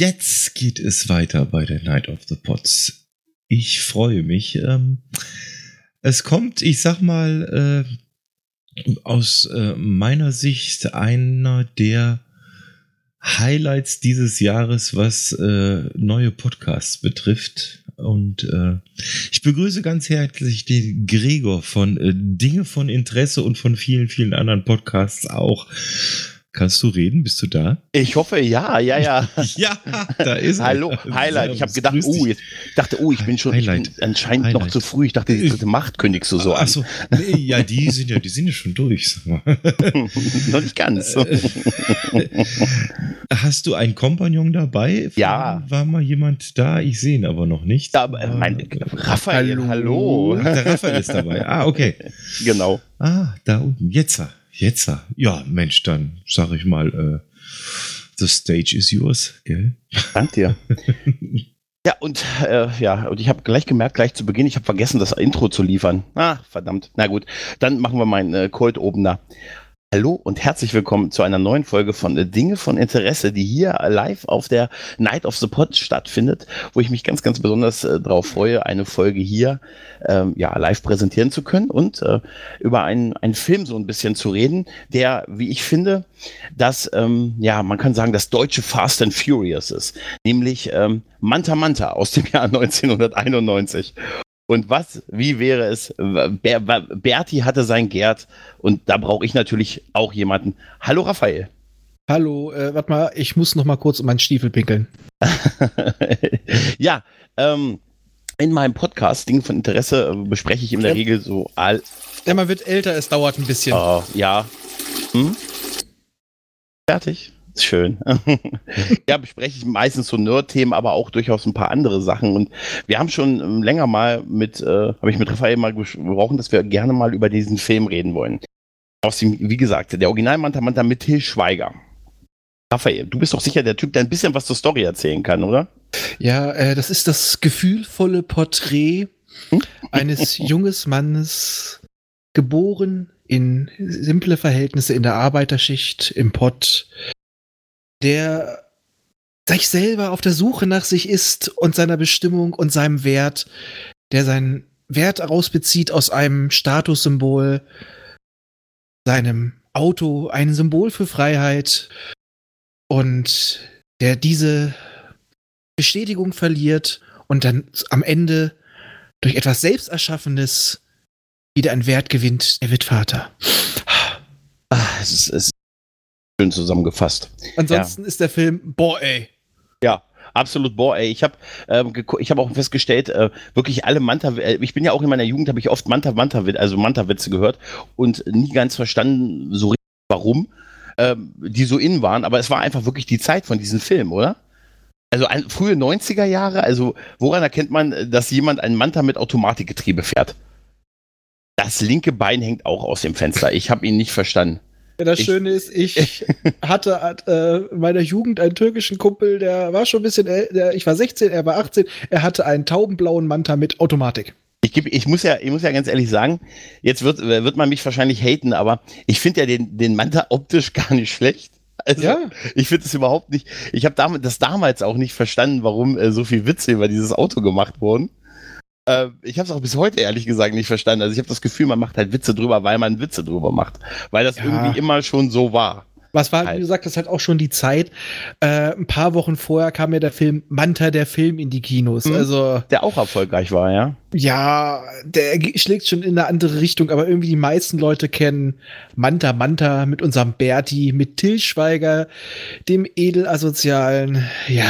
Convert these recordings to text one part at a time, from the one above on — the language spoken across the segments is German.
jetzt geht es weiter bei der Night of the Pots. Ich freue mich. Ähm, es kommt, ich sag mal, äh, aus äh, meiner Sicht einer der Highlights dieses Jahres, was äh, neue Podcasts betrifft. Und äh, ich begrüße ganz herzlich den Gregor von äh, Dinge von Interesse und von vielen, vielen anderen Podcasts auch. Kannst du reden? Bist du da? Ich hoffe, ja, ja, ja. ja, da ist er. Hallo, Highlight. Ich habe gedacht, oh, jetzt dachte, oh, ich bin schon ich bin anscheinend Highlight. noch zu früh. Ich dachte, die dritte Macht kündigst du so an. Achso, nee, ja, die sind ja, die sind ja schon durch. Noch nicht ganz. Hast du einen Kompagnon dabei? Ja. War mal jemand da? Ich sehe ihn aber noch nicht. Da, mein, Raphael, hallo. hallo. Der Raphael ist dabei. Ah, okay. Genau. Ah, da unten. Jetzt. Jetzt, ja, Mensch, dann sag ich mal, äh, the stage is yours, gell? Dank dir. ja, und äh, ja, und ich habe gleich gemerkt, gleich zu Beginn, ich habe vergessen, das Intro zu liefern. Ah, verdammt. Na gut, dann machen wir meinen äh, Cold Opener. Hallo und herzlich willkommen zu einer neuen Folge von äh, Dinge von Interesse, die hier live auf der Night of the Pod stattfindet, wo ich mich ganz, ganz besonders äh, darauf freue, eine Folge hier ähm, ja, live präsentieren zu können und äh, über einen, einen Film so ein bisschen zu reden, der, wie ich finde, das, ähm, ja, man kann sagen, das deutsche Fast and Furious ist, nämlich ähm, Manta Manta aus dem Jahr 1991. Und was, wie wäre es? Ber Berti hatte sein Gerd und da brauche ich natürlich auch jemanden. Hallo Raphael. Hallo, äh, warte mal, ich muss noch mal kurz um meinen Stiefel pinkeln. ja, ähm, in meinem Podcast, Dinge von Interesse, äh, bespreche ich in der ja. Regel so all. Ja, man wird älter, es dauert ein bisschen. Oh, ja. Hm? Fertig? Schön. ja, bespreche ich meistens so Nerd-Themen, aber auch durchaus ein paar andere Sachen. Und wir haben schon ähm, länger mal mit, äh, habe ich mit Raphael mal gesprochen, dass wir gerne mal über diesen Film reden wollen. Aus dem, wie gesagt, der Original Manta Manta mit Till Schweiger. Raphael, du bist doch sicher der Typ, der ein bisschen was zur Story erzählen kann, oder? Ja, äh, das ist das gefühlvolle Porträt hm? eines junges Mannes, geboren in simple Verhältnisse in der Arbeiterschicht im Pott, der sich selber auf der Suche nach sich ist und seiner Bestimmung und seinem Wert, der seinen Wert herausbezieht aus einem Statussymbol, seinem Auto, ein Symbol für Freiheit und der diese Bestätigung verliert und dann am Ende durch etwas Selbsterschaffenes wieder einen Wert gewinnt, er wird Vater. Ah, es ist, schön zusammengefasst. Ansonsten ja. ist der Film, boah, ey. Ja, absolut, boah, ey. Ich habe ähm, ich hab auch festgestellt, äh, wirklich alle Manta, äh, ich bin ja auch in meiner Jugend, habe ich oft Manta, Manta, also Manta-Witze gehört und nie ganz verstanden, so richtig, warum ähm, die so innen waren, aber es war einfach wirklich die Zeit von diesem Film, oder? Also ein, frühe 90er Jahre, also woran erkennt man, dass jemand einen Manta mit Automatikgetriebe fährt? Das linke Bein hängt auch aus dem Fenster. Ich habe ihn nicht verstanden. Ja, das ich, Schöne ist, ich hatte äh, in meiner Jugend einen türkischen Kumpel, der war schon ein bisschen, der, ich war 16, er war 18, er hatte einen taubenblauen Manta mit Automatik. Ich, geb, ich, muss ja, ich muss ja ganz ehrlich sagen, jetzt wird, wird man mich wahrscheinlich haten, aber ich finde ja den, den Manta optisch gar nicht schlecht. Also, ja. ich finde es überhaupt nicht. Ich habe das damals auch nicht verstanden, warum äh, so viel Witze über dieses Auto gemacht wurden. Äh, ich habe es auch bis heute ehrlich gesagt nicht verstanden. Also ich habe das Gefühl, man macht halt Witze drüber, weil man Witze drüber macht. Weil das ja. irgendwie immer schon so war. Was war, halt. wie gesagt, das hat auch schon die Zeit. Äh, ein paar Wochen vorher kam ja der Film Manta, der Film in die Kinos. Mhm. Also, der auch erfolgreich war, ja. Ja, der schlägt schon in eine andere Richtung, aber irgendwie die meisten Leute kennen Manta Manta mit unserem Berti, mit Till Schweiger, dem Edelasozialen. Ja,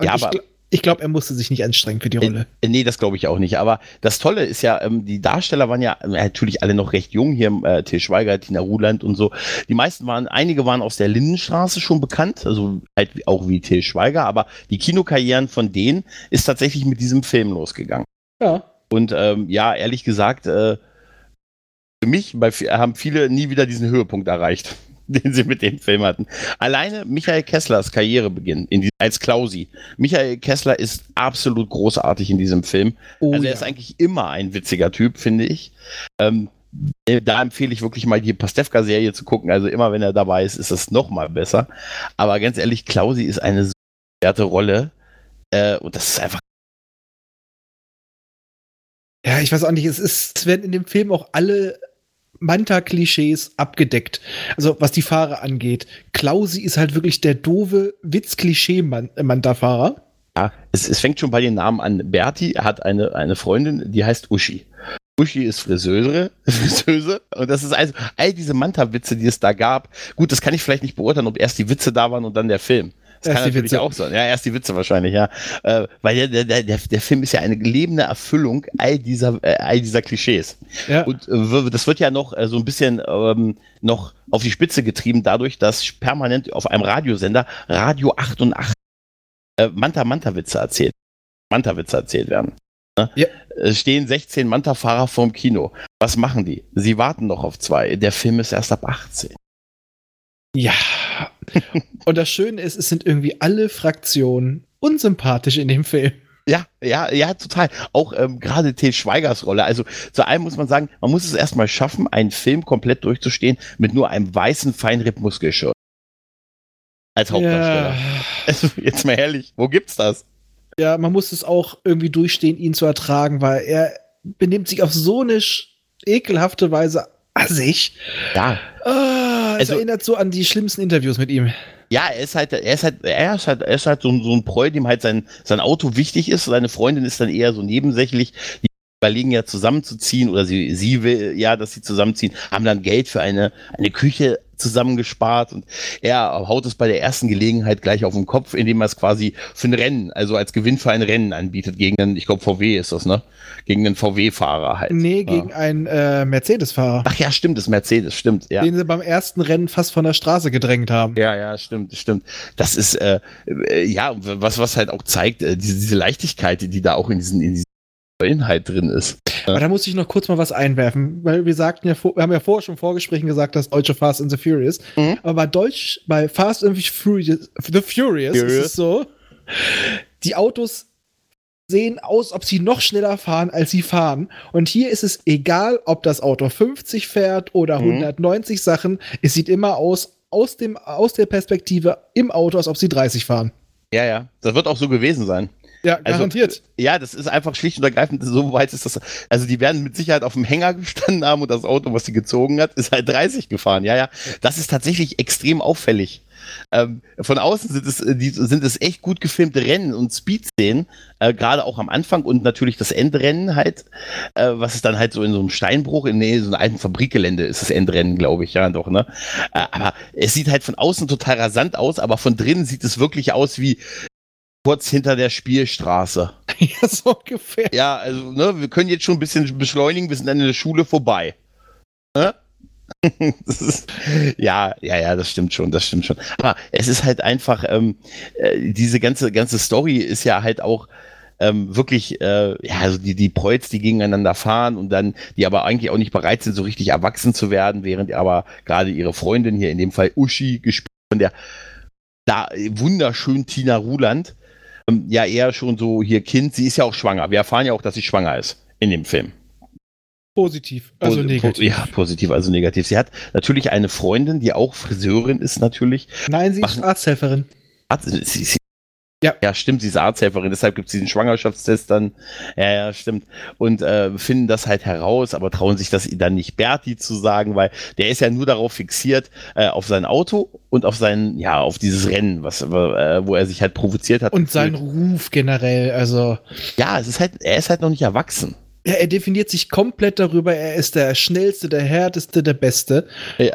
ja aber ich glaube, er musste sich nicht anstrengen für die äh, Rolle. Äh, nee, das glaube ich auch nicht. Aber das Tolle ist ja, ähm, die Darsteller waren ja äh, natürlich alle noch recht jung. Hier äh, Till Schweiger, Tina Ruland und so. Die meisten waren, einige waren aus der Lindenstraße schon bekannt, also halt auch wie Till Schweiger. Aber die Kinokarrieren von denen ist tatsächlich mit diesem Film losgegangen. Ja. Und ähm, ja, ehrlich gesagt, äh, für mich bei, haben viele nie wieder diesen Höhepunkt erreicht. den sie mit dem Film hatten. Alleine Michael Kesslers Karrierebeginn in die, als Klausi. Michael Kessler ist absolut großartig in diesem Film. Oh, also er ja. ist eigentlich immer ein witziger Typ, finde ich. Ähm, äh, da empfehle ich wirklich mal die Pastewka-Serie zu gucken. Also immer wenn er dabei ist, ist es noch mal besser. Aber ganz ehrlich, Klausi ist eine Rolle. Äh, und das ist einfach. Ja, ich weiß auch nicht, es, ist, es werden in dem Film auch alle Manta-Klischees abgedeckt. Also was die Fahrer angeht. Klausi ist halt wirklich der doofe Witz-Klischee-Manta-Fahrer. Ja, es, es, fängt schon bei den Namen an. Berti hat eine, eine Freundin, die heißt Uschi. Uschi ist Friseure, Friseuse. Und das ist also all diese Manta-Witze, die es da gab. Gut, das kann ich vielleicht nicht beurteilen, ob erst die Witze da waren und dann der Film. Das erst kann natürlich Witze. auch sein. Ja, erst die Witze wahrscheinlich, ja. Äh, weil der, der, der, der Film ist ja eine lebende Erfüllung all dieser, äh, all dieser Klischees. Ja. Und äh, das wird ja noch äh, so ein bisschen ähm, noch auf die Spitze getrieben, dadurch, dass permanent auf einem Radiosender Radio 88 äh, Manta-Manta-Witze erzählt. Manta-Witze erzählt werden. Ne? Ja. Es stehen 16 Manta-Fahrer vorm Kino. Was machen die? Sie warten noch auf zwei. Der Film ist erst ab 18. Ja. Und das Schöne ist, es sind irgendwie alle Fraktionen unsympathisch in dem Film. Ja, ja, ja, total. Auch ähm, gerade Til Schweigers Rolle. Also zu einem muss man sagen, man muss es erstmal schaffen, einen Film komplett durchzustehen mit nur einem weißen Feinripp-Muskelschirm. Als Hauptdarsteller. Ja. Also, jetzt mal ehrlich, wo gibt's das? Ja, man muss es auch irgendwie durchstehen, ihn zu ertragen, weil er benimmt sich auf so eine ekelhafte Weise assig. Ja. Oh, es also, erinnert so an die schlimmsten Interviews mit ihm. Ja, er ist halt, er ist halt, er ist halt, er ist halt so, so ein Preu, dem halt sein, sein Auto wichtig ist. Seine Freundin ist dann eher so nebensächlich. Die überlegen ja zusammenzuziehen oder sie, sie will ja, dass sie zusammenziehen, haben dann Geld für eine, eine Küche zusammengespart und er haut es bei der ersten Gelegenheit gleich auf den Kopf, indem er es quasi für ein Rennen, also als Gewinn für ein Rennen anbietet gegen einen, ich glaube VW ist das, ne? Gegen einen VW-Fahrer halt. Nee, gegen ja. einen äh, Mercedes-Fahrer. Ach ja, stimmt, das Mercedes, stimmt, ja. Den sie beim ersten Rennen fast von der Straße gedrängt haben. Ja, ja, stimmt, stimmt. Das ist, äh, äh, ja, was, was halt auch zeigt, äh, diese, diese Leichtigkeit, die, die da auch in diesen, in diesen Inhalt drin ist. Aber da muss ich noch kurz mal was einwerfen, weil wir sagten ja, wir haben ja vorher schon Vorgesprächen gesagt, dass deutsche Fast and the Furious. Mhm. Aber bei Deutsch, bei Fast and the Furious, the Furious, Furious. ist es so, die Autos sehen aus, ob sie noch schneller fahren, als sie fahren. Und hier ist es egal, ob das Auto 50 fährt oder mhm. 190 Sachen. Es sieht immer aus, aus, dem, aus der Perspektive im Auto, als ob sie 30 fahren. Ja, ja, das wird auch so gewesen sein. Ja, also, garantiert. Also, ja, das ist einfach schlicht und ergreifend, so weit ist das. Also, die werden mit Sicherheit auf dem Hänger gestanden haben und das Auto, was sie gezogen hat, ist halt 30 gefahren. Ja, ja. Das ist tatsächlich extrem auffällig. Ähm, von außen sind es, die, sind es echt gut gefilmte Rennen und Speed-Szenen, äh, gerade auch am Anfang und natürlich das Endrennen halt, äh, was ist dann halt so in so einem Steinbruch, in nee, so einem alten Fabrikgelände ist das Endrennen, glaube ich, ja doch, ne? Äh, aber es sieht halt von außen total rasant aus, aber von drinnen sieht es wirklich aus wie kurz hinter der Spielstraße. Ja, so ungefähr. Ja, also, ne, wir können jetzt schon ein bisschen beschleunigen, wir sind an der Schule vorbei. Ne? ist, ja, ja, ja, das stimmt schon, das stimmt schon. Aber es ist halt einfach, ähm, äh, diese ganze, ganze Story ist ja halt auch ähm, wirklich, äh, ja, also die, die Preuß, die gegeneinander fahren und dann, die aber eigentlich auch nicht bereit sind, so richtig erwachsen zu werden, während aber gerade ihre Freundin hier, in dem Fall Uschi, gespielt von der da wunderschön Tina Ruland, ähm, ja eher schon so hier Kind, sie ist ja auch schwanger. Wir erfahren ja auch, dass sie schwanger ist in dem Film. Positiv, also po negativ. ja, positiv, also negativ. Sie hat natürlich eine Freundin, die auch Friseurin ist natürlich. Nein, sie ist Arzthelferin. Arzt, sie, sie, ja. ja, stimmt, sie ist Arzthelferin, deshalb gibt es diesen Schwangerschaftstest dann. Ja, ja, stimmt. Und äh, finden das halt heraus, aber trauen sich das dann nicht Berti zu sagen, weil der ist ja nur darauf fixiert, äh, auf sein Auto und auf sein, ja, auf dieses Rennen, was, äh, wo er sich halt provoziert hat. Und seinen Ruf generell, also. Ja, es ist halt, er ist halt noch nicht erwachsen. Ja, er definiert sich komplett darüber, er ist der schnellste, der härteste, der Beste. Ja.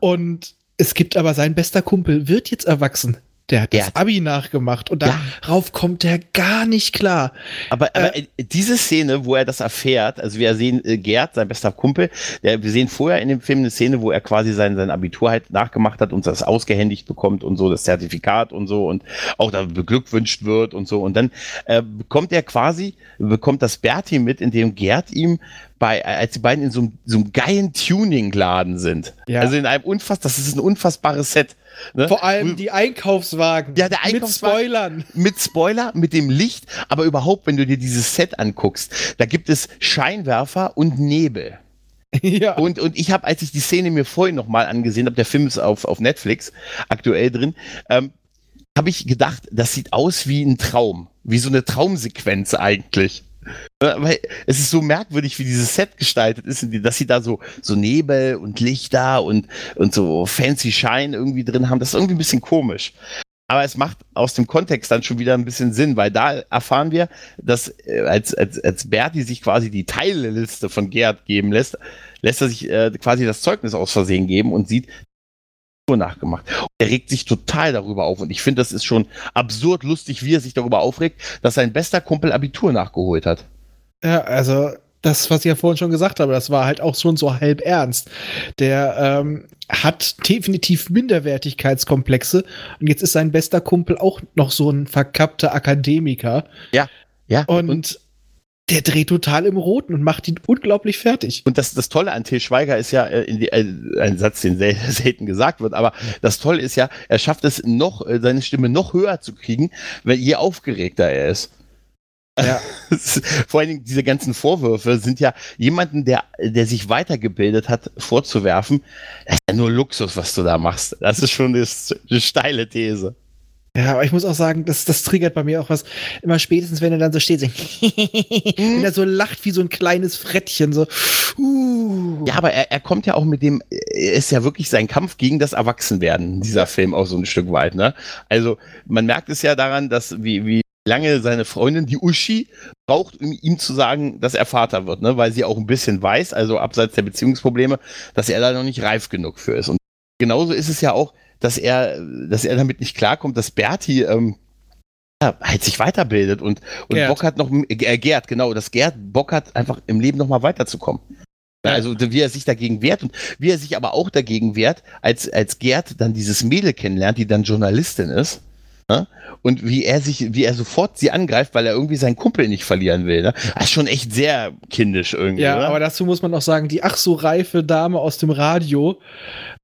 Und es gibt aber sein bester Kumpel, wird jetzt erwachsen. Der hat der das Abi nachgemacht und darauf ja. kommt er gar nicht klar. Aber, aber äh, diese Szene, wo er das erfährt, also wir sehen äh, Gerd, sein bester Kumpel, der, wir sehen vorher in dem Film eine Szene, wo er quasi sein, sein Abitur halt nachgemacht hat und das ausgehändigt bekommt und so, das Zertifikat und so und auch da beglückwünscht wird und so. Und dann äh, bekommt er quasi, bekommt das Berti mit, indem Gerd ihm bei, als die beiden in so, so einem geilen Tuning-Laden sind. Ja. Also in einem unfass, das ist ein unfassbares Set. Ne? Vor allem die Einkaufswagen. Ja, der Einkaufswagen. Mit Spoilern. Mit Spoiler, mit dem Licht. Aber überhaupt, wenn du dir dieses Set anguckst, da gibt es Scheinwerfer und Nebel. Ja. Und, und ich habe, als ich die Szene mir vorhin nochmal angesehen habe, der Film ist auf, auf Netflix aktuell drin, ähm, habe ich gedacht, das sieht aus wie ein Traum, wie so eine Traumsequenz eigentlich. Weil es ist so merkwürdig, wie dieses Set gestaltet ist, dass sie da so, so Nebel und Lichter und, und so fancy Shine irgendwie drin haben. Das ist irgendwie ein bisschen komisch. Aber es macht aus dem Kontext dann schon wieder ein bisschen Sinn, weil da erfahren wir, dass äh, als, als, als Berti sich quasi die Teilliste von Gerd geben lässt, lässt er sich äh, quasi das Zeugnis aus Versehen geben und sieht, nachgemacht. er regt sich total darüber auf und ich finde, das ist schon absurd lustig, wie er sich darüber aufregt, dass sein bester Kumpel Abitur nachgeholt hat. Ja, also das, was ich ja vorhin schon gesagt habe, das war halt auch schon so halb ernst. Der ähm, hat definitiv Minderwertigkeitskomplexe und jetzt ist sein bester Kumpel auch noch so ein verkappter Akademiker. Ja, ja. Und, und der dreht total im Roten und macht ihn unglaublich fertig. Und das, das Tolle an Til Schweiger ist ja, äh, die, äh, ein Satz, den sel selten gesagt wird, aber das Tolle ist ja, er schafft es noch, äh, seine Stimme noch höher zu kriegen, wenn, je aufgeregter er ist. Ja. Vor allen Dingen diese ganzen Vorwürfe sind ja jemanden, der, der sich weitergebildet hat, vorzuwerfen. Das ist ja nur Luxus, was du da machst. Das ist schon eine, eine steile These. Ja, aber ich muss auch sagen, das, das triggert bei mir auch was. Immer spätestens, wenn er dann so steht, so wenn er so lacht wie so ein kleines Frettchen, so. Uh. Ja, aber er, er kommt ja auch mit dem, ist ja wirklich sein Kampf gegen das Erwachsenwerden, dieser Film auch so ein Stück weit, ne? Also, man merkt es ja daran, dass, wie, wie lange seine Freundin, die Uschi, braucht, um ihm zu sagen, dass er Vater wird, ne? Weil sie auch ein bisschen weiß, also abseits der Beziehungsprobleme, dass er da noch nicht reif genug für ist. Und genauso ist es ja auch, dass er, dass er damit nicht klarkommt, dass Berti ähm, ja, halt sich weiterbildet und, und Bock hat noch, äh, Gerd, genau, dass Gerd Bock hat, einfach im Leben noch mal weiterzukommen. Also wie er sich dagegen wehrt und wie er sich aber auch dagegen wehrt, als, als Gerd dann dieses Mädel kennenlernt, die dann Journalistin ist. Ne? Und wie er sich, wie er sofort sie angreift, weil er irgendwie seinen Kumpel nicht verlieren will. Ne? Das ist schon echt sehr kindisch irgendwie. Ja, oder? aber dazu muss man auch sagen, die ach so reife Dame aus dem Radio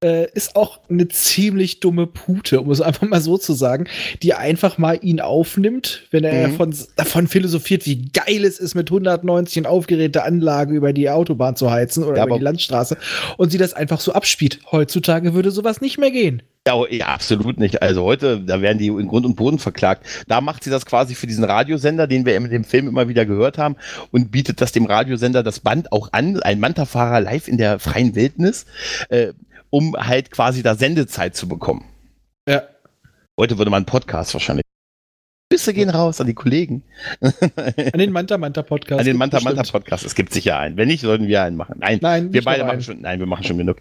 äh, ist auch eine ziemlich dumme Pute, um es einfach mal so zu sagen, die einfach mal ihn aufnimmt, wenn er mhm. davon, davon philosophiert, wie geil es ist, mit 190 in aufgeräte Anlage über die Autobahn zu heizen oder ja, über die Landstraße und sie das einfach so abspielt. Heutzutage würde sowas nicht mehr gehen. Ja, oh, ja, absolut nicht. Also heute, da werden die in Grund und Boden verklagt. Da macht sie das quasi für diesen Radiosender, den wir in dem Film immer wieder gehört haben, und bietet das dem Radiosender das Band auch an, ein Manta-Fahrer live in der freien Wildnis, äh, um halt quasi da Sendezeit zu bekommen. Ja. Heute würde man einen Podcast wahrscheinlich. Grüße gehen raus an die Kollegen. An den Manta Manta Podcast. An den Manta Manta Podcast. Es gibt sicher einen. Wenn nicht, sollten wir einen machen. Nein, nein wir beide machen schon. Nein, wir machen schon genug.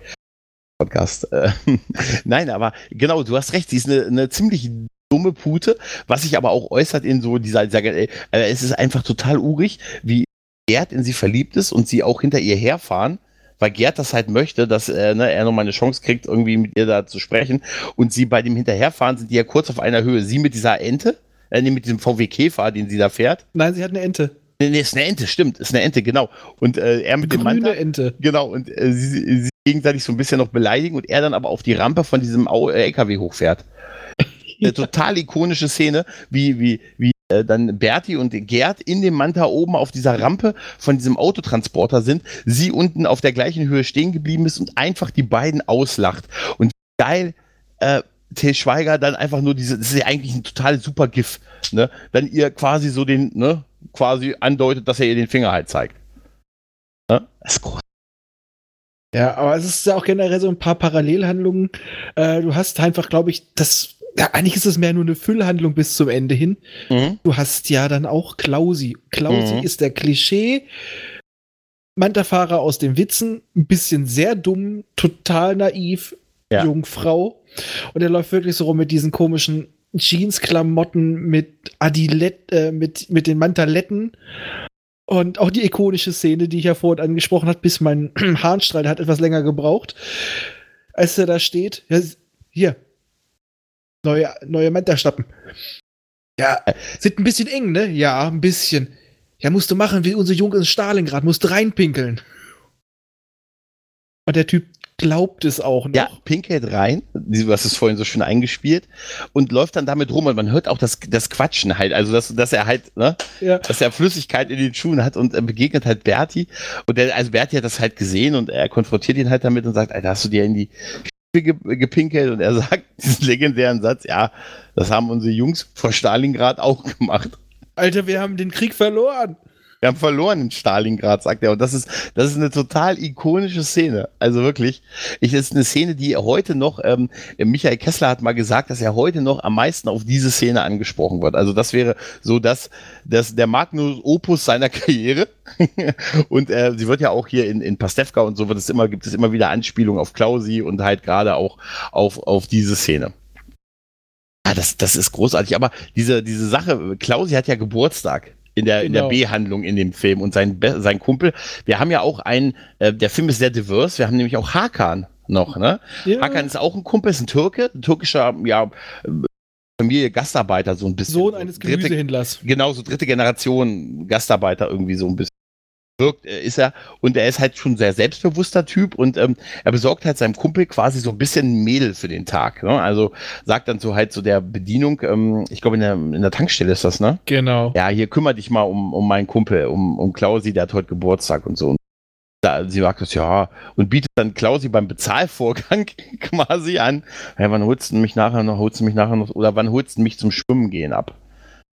Podcast. Äh, Nein, aber genau, du hast recht, sie ist eine, eine ziemlich dumme Pute, was sich aber auch äußert in so dieser, dieser äh, es ist einfach total urig, wie Gerd in sie verliebt ist und sie auch hinter ihr herfahren, weil Gerd das halt möchte, dass äh, ne, er nochmal eine Chance kriegt, irgendwie mit ihr da zu sprechen und sie bei dem Hinterherfahren sind die ja kurz auf einer Höhe. Sie mit dieser Ente, äh, mit diesem VW Käfer, den sie da fährt. Nein, sie hat eine Ente. Nee, ist eine Ente, stimmt, ist eine Ente, genau. Und äh, er mit Grüne dem Manta. Ente. Genau, und äh, sie, sie gegenseitig so ein bisschen noch beleidigen und er dann aber auf die Rampe von diesem LKW äh, hochfährt. Eine total ikonische Szene, wie, wie, wie äh, dann Berti und Gerd in dem Manta oben auf dieser Rampe von diesem Autotransporter sind, sie unten auf der gleichen Höhe stehen geblieben ist und einfach die beiden auslacht. Und geil, äh, Till Schweiger dann einfach nur diese, das ist ja eigentlich ein total super GIF, ne? Dann ihr quasi so den, ne, quasi andeutet, dass er ihr den Finger halt zeigt. Ne? Das ist groß. Ja, aber es ist ja auch generell so ein paar Parallelhandlungen. Äh, du hast einfach, glaube ich, das. Ja, eigentlich ist es mehr nur eine Füllhandlung bis zum Ende hin. Mhm. Du hast ja dann auch Klausi. Klausi mhm. ist der Klischee. Mantafahrer aus den Witzen, ein bisschen sehr dumm, total naiv, ja. Jungfrau. Und er läuft wirklich so rum mit diesen komischen Jeans-Klamotten, mit Adilett, äh, mit, mit den Mantaletten und auch die ikonische Szene, die ich ja vorhin angesprochen habe, bis mein Harnstrahl hat etwas länger gebraucht, als er da steht. Ja, hier. Neue, neue Manta-Stappen. Ja, sind ein bisschen eng, ne? Ja, ein bisschen. Ja, musst du machen wie unser Junge in Stalingrad, musst reinpinkeln. Und der Typ glaubt es auch noch. Ja, pinkelt rein, du hast es vorhin so schön eingespielt und läuft dann damit rum und man hört auch das, das Quatschen halt, also dass, dass er halt, ne, ja. dass er Flüssigkeit in den Schuhen hat und begegnet halt Berti und der, also Berti hat das halt gesehen und er konfrontiert ihn halt damit und sagt, Alter, hast du dir in die gepinkelt und er sagt diesen legendären Satz, ja, das haben unsere Jungs vor Stalingrad auch gemacht. Alter, wir haben den Krieg verloren. Wir haben verloren in Stalingrad, sagt er. Und das ist, das ist eine total ikonische Szene. Also wirklich. Ich, das ist eine Szene, die heute noch, ähm, Michael Kessler hat mal gesagt, dass er heute noch am meisten auf diese Szene angesprochen wird. Also das wäre so das, das der Magnus Opus seiner Karriere. und äh, sie wird ja auch hier in, in Pastewka und so wird es immer, gibt es immer wieder Anspielungen auf Klausi und halt gerade auch auf, auf diese Szene. Ah, das, das ist großartig. Aber diese, diese Sache, Klausi hat ja Geburtstag in der, genau. in der. B-Handlung in dem Film und sein, sein Kumpel. Wir haben ja auch einen, äh, der Film ist sehr divers, wir haben nämlich auch Hakan noch, ne? Ja. Hakan ist auch ein Kumpel, ist ein Türke, ein türkischer, ja, Familie Gastarbeiter, so ein bisschen. Sohn eines Gemüsehändlers. genau, so dritte Generation Gastarbeiter irgendwie so ein bisschen wirkt, äh, ist er, und er ist halt schon ein sehr selbstbewusster Typ und ähm, er besorgt halt seinem Kumpel quasi so ein bisschen Mädel für den Tag. Ne? Also sagt dann so halt so der Bedienung, ähm, ich glaube in der, in der Tankstelle ist das, ne? Genau. Ja, hier kümmere dich mal um, um meinen Kumpel, um, um Klausi, der hat heute Geburtstag und so. Und da, sie sagt das, ja, und bietet dann Klausi beim Bezahlvorgang quasi an, hey, wann holst du mich nachher noch, holst du mich nachher noch, oder wann holst du mich zum Schwimmen gehen ab?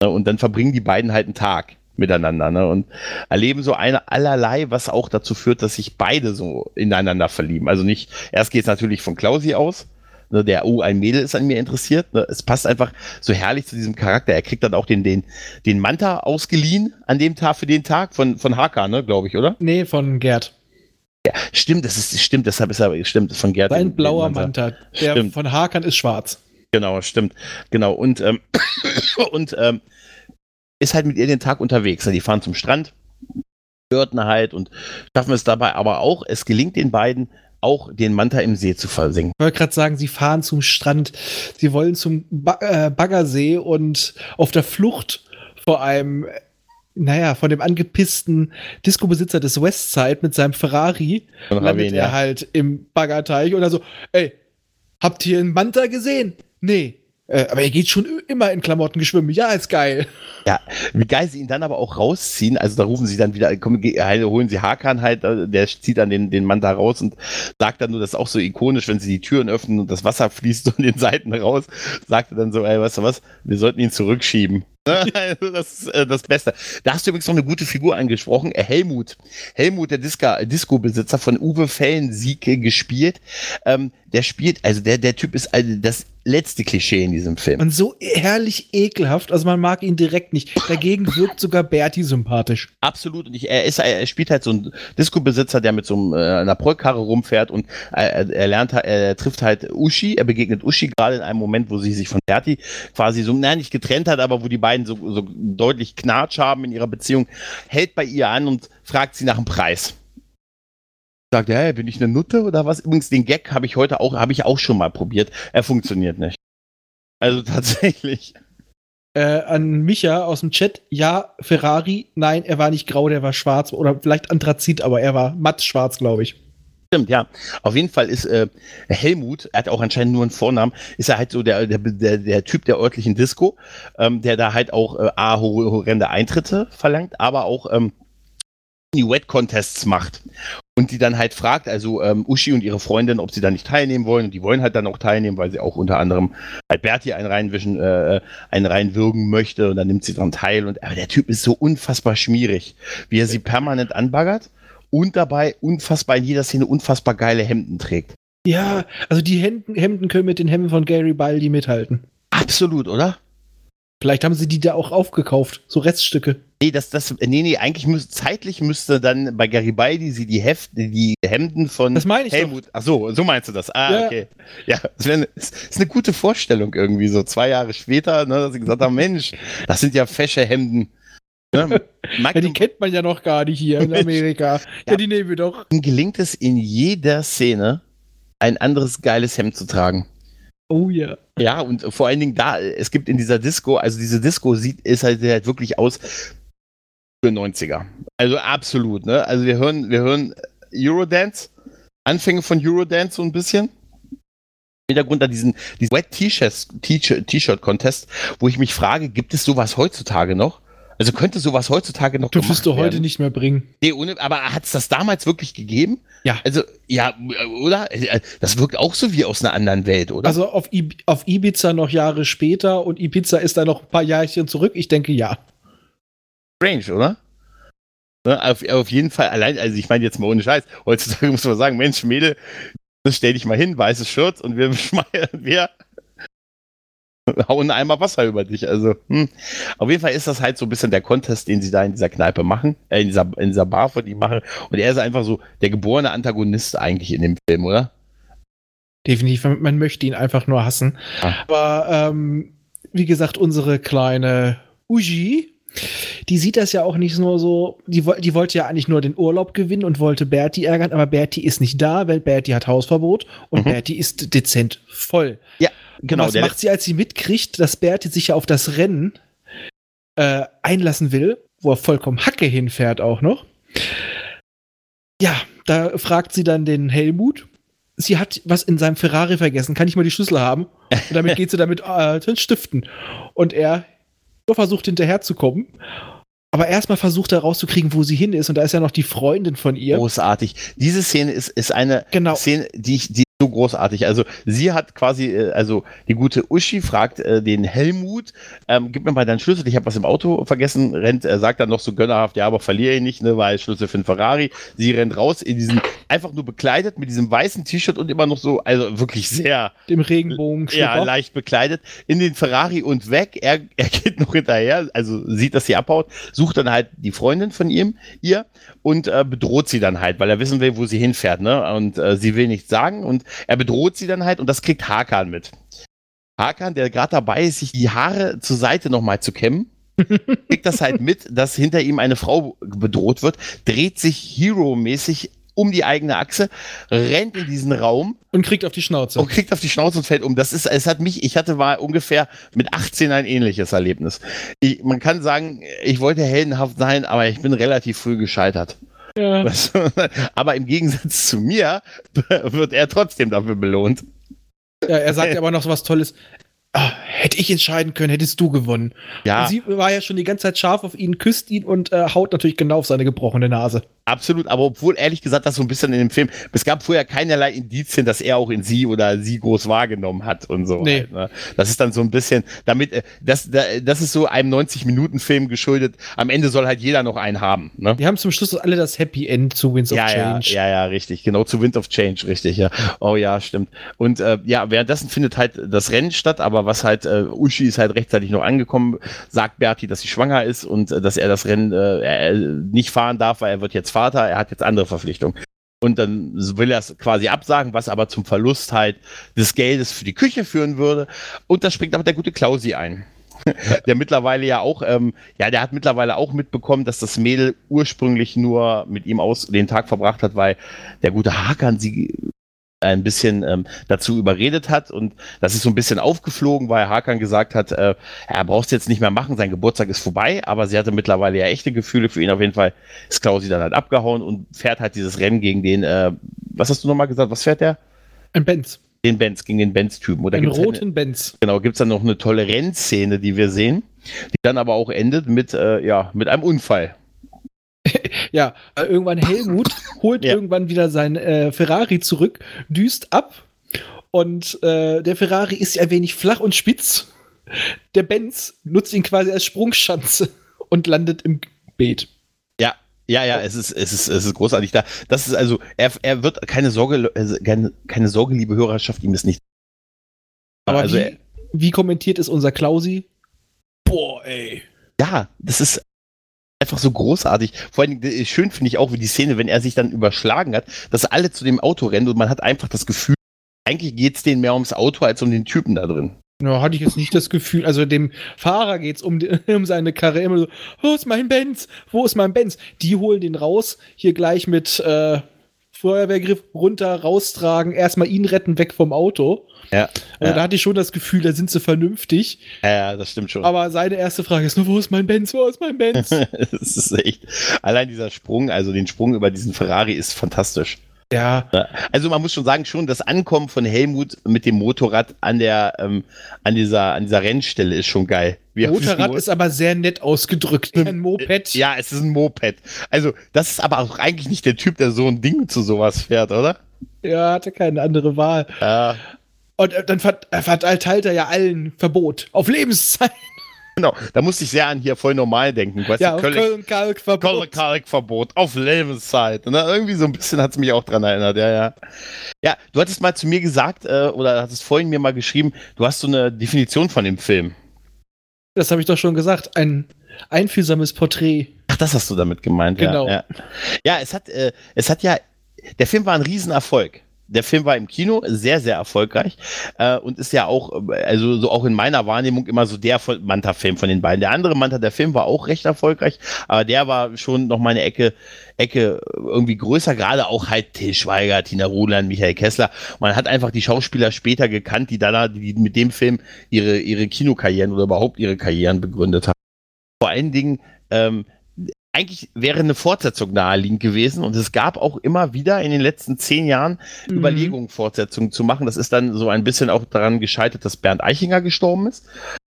Ne? Und dann verbringen die beiden halt einen Tag miteinander ne? und erleben so eine allerlei, was auch dazu führt, dass sich beide so ineinander verlieben. Also nicht, erst geht es natürlich von Klausi aus, ne, der, oh, ein Mädel ist an mir interessiert. Ne? Es passt einfach so herrlich zu diesem Charakter. Er kriegt dann auch den, den, den Manta ausgeliehen an dem Tag für den Tag von, von Haka, ne, glaube ich, oder? Nee, von Gerd. Ja, stimmt, das ist, stimmt, deshalb ist er, stimmt, von Gerd. Sein blauer Manta. Der stimmt. von Hakan ist schwarz. Genau, stimmt. Genau. Und, ähm, und ähm, ist halt mit ihr den Tag unterwegs. Die fahren zum Strand, hörten halt und schaffen es dabei aber auch, es gelingt den beiden, auch den Manta im See zu versinken. Ich wollte gerade sagen, sie fahren zum Strand, sie wollen zum ba äh, Baggersee und auf der Flucht vor einem, naja, von dem angepissten Disco-Besitzer des Westside mit seinem Ferrari Von landet Raven, er ja. halt im Baggerteich oder so, ey, habt ihr einen Manta gesehen? Nee, äh, aber er geht schon immer in Klamotten geschwimmen. Ja, ist geil. Ja, wie geil sie ihn dann aber auch rausziehen. Also da rufen sie dann wieder, komm, holen sie Hakan halt, äh, der zieht dann den, den Mann da raus und sagt dann nur, das ist auch so ikonisch, wenn sie die Türen öffnen und das Wasser fließt von den Seiten raus, sagt er dann so, ey, weißt du was, wir sollten ihn zurückschieben. Also das ist äh, das Beste. Da hast du übrigens noch eine gute Figur angesprochen. Äh, Helmut. Helmut, der Disco-Besitzer von Uwe Fellensieke gespielt. Ähm, der spielt, also der, der Typ ist also das letzte Klischee in diesem Film. Und so herrlich ekelhaft, also man mag ihn direkt nicht. Dagegen wirkt sogar Berti sympathisch. Absolut. Und ich, er, ist, er spielt halt so ein Disco-Besitzer, der mit so einem, äh, einer Prollkarre rumfährt und äh, er lernt, er trifft halt Uschi, er begegnet Uschi gerade in einem Moment, wo sie sich von Berti quasi so, naja, nicht getrennt hat, aber wo die beiden so, so deutlich Knatsch haben in ihrer Beziehung, hält bei ihr an und fragt sie nach dem Preis sagt, hey, bin ich eine Nutte oder was? Übrigens, den Gag habe ich heute auch, habe ich auch schon mal probiert. Er funktioniert nicht. Also tatsächlich. Äh, an Micha aus dem Chat, ja, Ferrari, nein, er war nicht grau, der war schwarz oder vielleicht Anthrazit, aber er war matt schwarz, glaube ich. Stimmt, ja. Auf jeden Fall ist äh, Helmut, er hat auch anscheinend nur einen Vornamen, ist er halt so der, der, der, der Typ der örtlichen Disco, ähm, der da halt auch äh, A, horrende Eintritte verlangt, aber auch ähm, die Wet-Contests macht und die dann halt fragt, also ähm, Uschi und ihre Freundin, ob sie da nicht teilnehmen wollen. Und die wollen halt dann auch teilnehmen, weil sie auch unter anderem halt Berti einen reinwischen, äh, einen reinwürgen möchte. Und dann nimmt sie daran teil. Und aber der Typ ist so unfassbar schmierig, wie er sie permanent anbaggert und dabei unfassbar in jeder Szene unfassbar geile Hemden trägt. Ja, also die Hemden, Hemden können mit den Hemden von Gary Baldi mithalten. Absolut, oder? Vielleicht haben sie die da auch aufgekauft, so Reststücke. Nee, das, das, nee, nee, eigentlich müsste, zeitlich müsste dann bei Garibaldi sie die Heft, die Hemden von das meine ich Helmut. Doch. Ach so, so meinst du das. Ah, ja. okay. Ja, das, wär, das ist eine gute Vorstellung irgendwie, so zwei Jahre später, ne, dass sie gesagt haben, Mensch, das sind ja fesche Hemden. Ne? ja, die kennt man ja noch gar nicht hier in Amerika. ja, ja, die nehmen wir doch. Gelingt es in jeder Szene, ein anderes geiles Hemd zu tragen. Oh ja. Ja, und vor allen Dingen da, es gibt in dieser Disco, also diese Disco sieht, ist halt, halt wirklich aus 90er. Also absolut, ne? Also wir hören, wir hören Eurodance, Anfänge von Eurodance so ein bisschen. Im Hintergrund da diesen, diesen Wet T-Shirt Contest, wo ich mich frage, gibt es sowas heutzutage noch? Also könnte sowas heutzutage noch Dürftest du heute nicht mehr bringen. Nee, ohne, aber hat es das damals wirklich gegeben? Ja. Also, ja, oder? Das wirkt auch so wie aus einer anderen Welt, oder? Also auf, Ib auf Ibiza noch Jahre später und Ibiza ist da noch ein paar Jahrchen zurück. Ich denke ja. Strange, oder? Ne, auf, auf jeden Fall allein, also ich meine jetzt mal ohne Scheiß, heutzutage muss man sagen, Mensch, Mädel, stell dich mal hin, weißes Shirt und wir, wir hauen einmal Wasser über dich. Also, hm. auf jeden Fall ist das halt so ein bisschen der Contest, den sie da in dieser Kneipe machen, äh, in, dieser, in dieser Bar, wo die machen. Und er ist einfach so der geborene Antagonist eigentlich in dem Film, oder? Definitiv, man möchte ihn einfach nur hassen. Ah. Aber ähm, wie gesagt, unsere kleine Uji, die sieht das ja auch nicht nur so, die, die wollte ja eigentlich nur den Urlaub gewinnen und wollte Bertie ärgern, aber Bertie ist nicht da, weil Bertie hat Hausverbot und mhm. Bertie ist dezent voll. Ja, genau. Und was macht sie, als sie mitkriegt, dass Bertie sich ja auf das Rennen äh, einlassen will, wo er vollkommen Hacke hinfährt auch noch? Ja, da fragt sie dann den Helmut. Sie hat was in seinem Ferrari vergessen. Kann ich mal die Schlüssel haben? Und damit geht sie damit äh, stiften. Und er versucht hinterherzukommen. Aber erstmal versucht er rauszukriegen, wo sie hin ist. Und da ist ja noch die Freundin von ihr. Großartig. Diese Szene ist, ist eine genau. Szene, die ich, die so großartig. Also sie hat quasi, äh, also die gute Uschi fragt äh, den Helmut, ähm, gib mir mal deinen Schlüssel, ich habe was im Auto vergessen, rennt, er sagt dann noch so gönnerhaft, ja, aber verliere ihn nicht, ne, weil Schlüssel für den Ferrari. Sie rennt raus in diesen, einfach nur bekleidet mit diesem weißen T-Shirt und immer noch so, also wirklich sehr. Dem Regenbogen. Ja, leicht bekleidet, in den Ferrari und weg. Er, er geht noch hinterher, also sieht, dass sie abhaut, sucht dann halt die Freundin von ihm, ihr, und äh, bedroht sie dann halt, weil er wissen will, wo sie hinfährt, ne, und äh, sie will nichts sagen und er bedroht sie dann halt und das kriegt Hakan mit. Hakan, der gerade dabei ist, sich die Haare zur Seite nochmal zu kämmen, kriegt das halt mit, dass hinter ihm eine Frau bedroht wird, dreht sich Hero-mäßig um die eigene Achse, rennt in diesen Raum und kriegt auf die Schnauze. Und kriegt auf die Schnauze und fällt um. Das ist, es hat mich, ich hatte war ungefähr mit 18 ein ähnliches Erlebnis. Ich, man kann sagen, ich wollte heldenhaft sein, aber ich bin relativ früh gescheitert. Ja. Aber im Gegensatz zu mir wird er trotzdem dafür belohnt. Ja, er sagt aber noch so was Tolles. Oh, hätte ich entscheiden können, hättest du gewonnen. Ja. Und sie war ja schon die ganze Zeit scharf auf ihn, küsst ihn und äh, haut natürlich genau auf seine gebrochene Nase. Absolut, aber obwohl ehrlich gesagt das so ein bisschen in dem Film, es gab vorher keinerlei Indizien, dass er auch in sie oder sie groß wahrgenommen hat und so. Nee. Halt, ne? Das ist dann so ein bisschen, damit, äh, das, das ist so einem 90-Minuten-Film geschuldet. Am Ende soll halt jeder noch einen haben. Ne? Die haben zum Schluss alle das Happy End zu Winds ja, of Change. Ja, ja, ja, richtig. Genau, zu Wind of Change, richtig, ja. Oh ja, stimmt. Und äh, ja, währenddessen findet halt das Rennen statt, aber was halt, äh, Uschi ist halt rechtzeitig noch angekommen, sagt Berti, dass sie schwanger ist und äh, dass er das Rennen äh, nicht fahren darf, weil er wird jetzt Vater, er hat jetzt andere Verpflichtungen. Und dann will er es quasi absagen, was aber zum Verlust halt des Geldes für die Küche führen würde. Und da springt aber der gute Klausi ein. der mittlerweile ja auch, ähm, ja, der hat mittlerweile auch mitbekommen, dass das Mädel ursprünglich nur mit ihm aus den Tag verbracht hat, weil der gute Hakan sie ein bisschen ähm, dazu überredet hat und das ist so ein bisschen aufgeflogen, weil Hakan gesagt hat, äh, er braucht es jetzt nicht mehr machen, sein Geburtstag ist vorbei, aber sie hatte mittlerweile ja echte Gefühle für ihn. Auf jeden Fall ist Klausi dann halt abgehauen und fährt halt dieses Rennen gegen den, äh, was hast du nochmal gesagt, was fährt der? Ein Benz. Den Benz, gegen den Benz-Typen. Den roten eine, Benz. Genau, gibt es dann noch eine tolle Rennszene, die wir sehen, die dann aber auch endet mit, äh, ja, mit einem Unfall. Ja, irgendwann Helmut holt ja. irgendwann wieder sein äh, Ferrari zurück, düst ab und äh, der Ferrari ist ein wenig flach und spitz. Der Benz nutzt ihn quasi als Sprungschanze und landet im Beet. Ja, ja, ja, es ist, es ist, es ist großartig da. Das ist also, er, er wird keine Sorge, also keine, keine Sorge, liebe Hörerschaft, ihm ist nicht. Aber also, wie, wie kommentiert es unser Klausi? Boah, ey. Ja, das ist einfach so großartig. Vor allem äh, schön finde ich auch, wie die Szene, wenn er sich dann überschlagen hat, dass alle zu dem Auto rennen und man hat einfach das Gefühl, eigentlich geht es denen mehr ums Auto als um den Typen da drin. Ja, hatte ich jetzt nicht das Gefühl. Also dem Fahrer geht es um, um seine Karre immer so, wo ist mein Benz? Wo ist mein Benz? Die holen den raus, hier gleich mit äh, Feuerwehrgriff runter, raustragen, erstmal ihn retten, weg vom Auto. Ja. Also ja. Da hatte ich schon das Gefühl, da sind sie vernünftig. Ja, das stimmt schon. Aber seine erste Frage ist nur, wo ist mein Benz? Wo ist mein Benz? das ist echt. Allein dieser Sprung, also den Sprung über diesen Ferrari ist fantastisch. Ja. Also man muss schon sagen, schon das Ankommen von Helmut mit dem Motorrad an der, ähm, an dieser, an dieser Rennstelle ist schon geil. Wie Motorrad ist aber sehr nett ausgedrückt. Ein Moped. Ja, es ist ein Moped. Also, das ist aber auch eigentlich nicht der Typ, der so ein Ding zu sowas fährt, oder? Ja, hatte keine andere Wahl. Ja. Und äh, dann verteilt er ja allen Verbot auf Lebenszeit. Genau, da musste ich sehr an hier voll normal denken. Weißt ja, Köln-Kalk-Verbot. Köln-Kalk-Verbot auf Lebenszeit. Und irgendwie so ein bisschen hat es mich auch dran erinnert, ja, ja. Ja, du hattest mal zu mir gesagt, äh, oder hattest vorhin mir mal geschrieben, du hast so eine Definition von dem Film. Das habe ich doch schon gesagt. Ein einfühlsames Porträt. Ach, das hast du damit gemeint, genau. ja. Ja, ja es, hat, äh, es hat ja, der Film war ein Riesenerfolg der Film war im Kino sehr, sehr erfolgreich äh, und ist ja auch, also so auch in meiner Wahrnehmung immer so der Manta-Film von den beiden. Der andere Manta, der Film war auch recht erfolgreich, aber der war schon noch mal eine Ecke, Ecke irgendwie größer, gerade auch halt Till Schweiger, Tina Ruland, Michael Kessler. Man hat einfach die Schauspieler später gekannt, die dann die mit dem Film ihre, ihre Kinokarrieren oder überhaupt ihre Karrieren begründet haben. Vor allen Dingen ähm, eigentlich wäre eine Fortsetzung naheliegend gewesen und es gab auch immer wieder in den letzten zehn Jahren mhm. Überlegungen, Fortsetzungen zu machen. Das ist dann so ein bisschen auch daran gescheitert, dass Bernd Eichinger gestorben ist.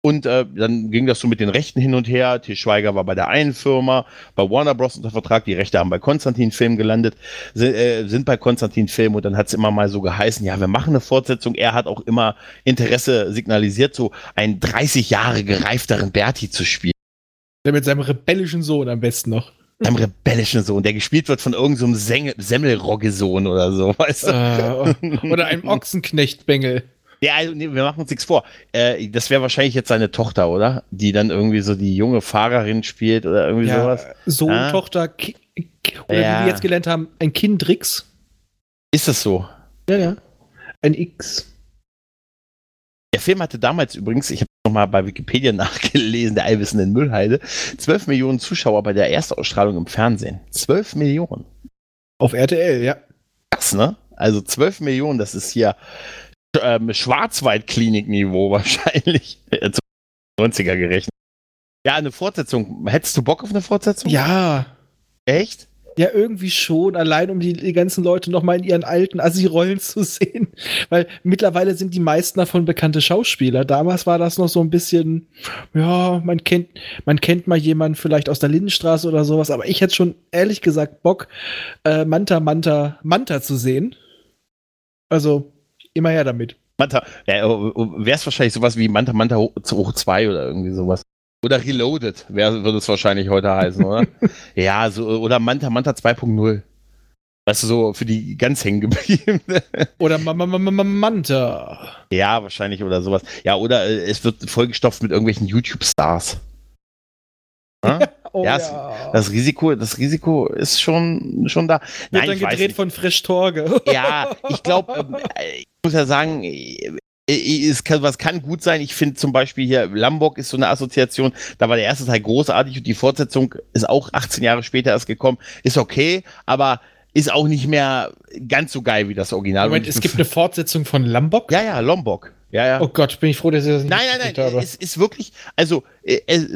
Und äh, dann ging das so mit den Rechten hin und her. Til Schweiger war bei der einen Firma, bei Warner Bros. unter Vertrag. Die Rechte haben bei Konstantin Film gelandet, sind, äh, sind bei Konstantin Film und dann hat es immer mal so geheißen, ja, wir machen eine Fortsetzung. Er hat auch immer Interesse signalisiert, so einen 30 Jahre gereifteren Berti zu spielen. Der mit seinem rebellischen Sohn am besten noch. Seinem rebellischen Sohn, der gespielt wird von irgendeinem so Semmelrogge-Sohn oder so, weißt du? Äh, oder einem Ochsenknechtbengel. Ja, also, nee, wir machen uns nichts vor. Äh, das wäre wahrscheinlich jetzt seine Tochter, oder? Die dann irgendwie so die junge Fahrerin spielt oder irgendwie ja, sowas. Sohn, ah? Tochter, Ki oder ja. wie wir jetzt gelernt haben, ein Kindrix. Ist das so? Ja, ja. Ein X. Der Film hatte damals übrigens, ich habe nochmal bei Wikipedia nachgelesen, der Eiwissen in Müllheide, 12 Millionen Zuschauer bei der Erstausstrahlung im Fernsehen. 12 Millionen. Auf RTL, ja. Krass, ne? Also 12 Millionen, das ist hier ähm, Schwarzwaldklinik-Niveau wahrscheinlich. 90er äh, gerechnet. Ja, eine Fortsetzung. Hättest du Bock auf eine Fortsetzung? Ja. Echt? Ja, irgendwie schon, allein um die, die ganzen Leute nochmal in ihren alten Assi-Rollen zu sehen. Weil mittlerweile sind die meisten davon bekannte Schauspieler. Damals war das noch so ein bisschen, ja, man kennt, man kennt mal jemanden vielleicht aus der Lindenstraße oder sowas, aber ich hätte schon ehrlich gesagt Bock, äh, Manta, Manta, Manta zu sehen. Also, immer her damit. Manta, ja, wäre es wahrscheinlich sowas wie Manta Manta hoch 2 oder irgendwie sowas. Oder Reloaded, wär, würde es wahrscheinlich heute heißen, oder? ja, so, oder Manta Manta 2.0. Weißt du, so für die ganz hängen geblieben. oder Ma Ma Ma Manta. Ja, wahrscheinlich oder sowas. Ja, oder äh, es wird vollgestopft mit irgendwelchen YouTube-Stars. oh, ja, ja. Das, Risiko, das Risiko ist schon, schon da. Wird Nein, dann gedreht von Frisch Torge. ja, ich glaube, ähm, ich muss ja sagen, äh, es kann, was kann gut sein. Ich finde zum Beispiel hier Lombok ist so eine Assoziation. Da war der erste Teil großartig und die Fortsetzung ist auch 18 Jahre später erst gekommen. Ist okay, aber ist auch nicht mehr ganz so geil wie das Original. Moment, es gibt eine Fortsetzung von Lombok? Ja, ja, Lombok. Ja, ja. Oh Gott, bin ich froh, dass ich das nicht Nein, nein, nein, habe. es ist wirklich, also äh, es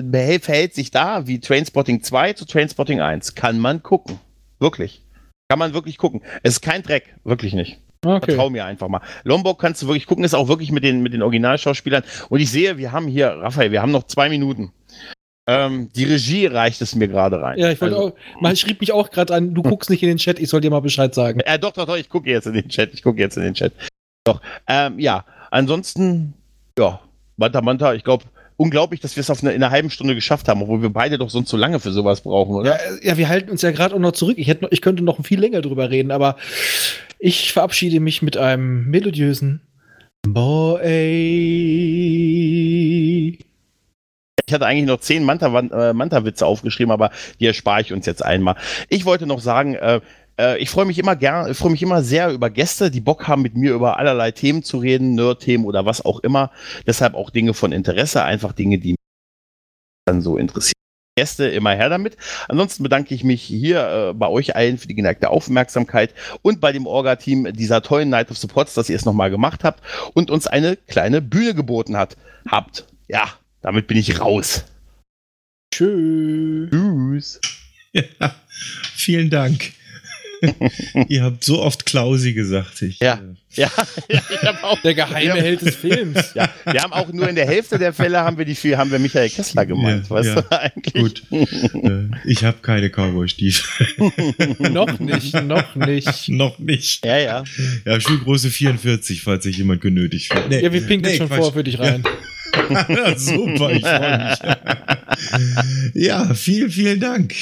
verhält sich da wie Trainspotting 2 zu Trainspotting 1. Kann man gucken. Wirklich. Kann man wirklich gucken. Es ist kein Dreck, wirklich nicht. Okay. Vertrau mir einfach mal. Lombok kannst du wirklich gucken, ist auch wirklich mit den, mit den Originalschauspielern. Und ich sehe, wir haben hier, Raphael, wir haben noch zwei Minuten. Ähm, die Regie reicht es mir gerade rein. Ja, ich wollte also, auch, man schrieb mich auch gerade an, du guckst nicht in den Chat, ich soll dir mal Bescheid sagen. Äh, doch, doch, doch, ich gucke jetzt in den Chat, ich gucke jetzt in den Chat. Doch, ähm, ja, ansonsten, ja, Manta Manta, ich glaube, unglaublich, dass wir es auf eine, in einer halben Stunde geschafft haben, obwohl wir beide doch sonst so lange für sowas brauchen, oder? Ja, äh, ja wir halten uns ja gerade auch noch zurück. Ich, hätte noch, ich könnte noch viel länger drüber reden, aber ich verabschiede mich mit einem melodiösen Boy. Ich hatte eigentlich noch zehn Manta-Witze äh, Manta aufgeschrieben, aber die erspare ich uns jetzt einmal. Ich wollte noch sagen, äh, äh, ich freue mich immer gern, freue mich immer sehr über Gäste, die Bock haben, mit mir über allerlei Themen zu reden, Nerd-Themen oder was auch immer. Deshalb auch Dinge von Interesse, einfach Dinge, die mich dann so interessieren. Gäste immer her damit. Ansonsten bedanke ich mich hier äh, bei euch allen für die geneigte Aufmerksamkeit und bei dem Orga-Team dieser tollen Night of Supports, dass ihr es nochmal gemacht habt und uns eine kleine Bühne geboten hat, habt. Ja, damit bin ich raus. Tschüss. Tschüss. Ja, vielen Dank. Ihr habt so oft Klausi gesagt. Ich, Ja. äh, Ja, ja ich habe auch. Der geheime Ja. Held des Films. Ja, wir haben auch nur in der Hälfte der Fälle haben wir die vier, haben wir Michael Kessler gemeint, Ja, weißt ja. du eigentlich? Gut. äh, ich habe keine Cowboy-Stiefel. noch nicht, noch nicht. Noch nicht. Ja, ja. Ja, Schuhgröße 44, falls sich jemand genötigt fühlt. Nee, Ja, wir pinkeln nee, schon Quatsch. vor für dich rein. Super, ich freue mich. ja, vielen, vielen Dank.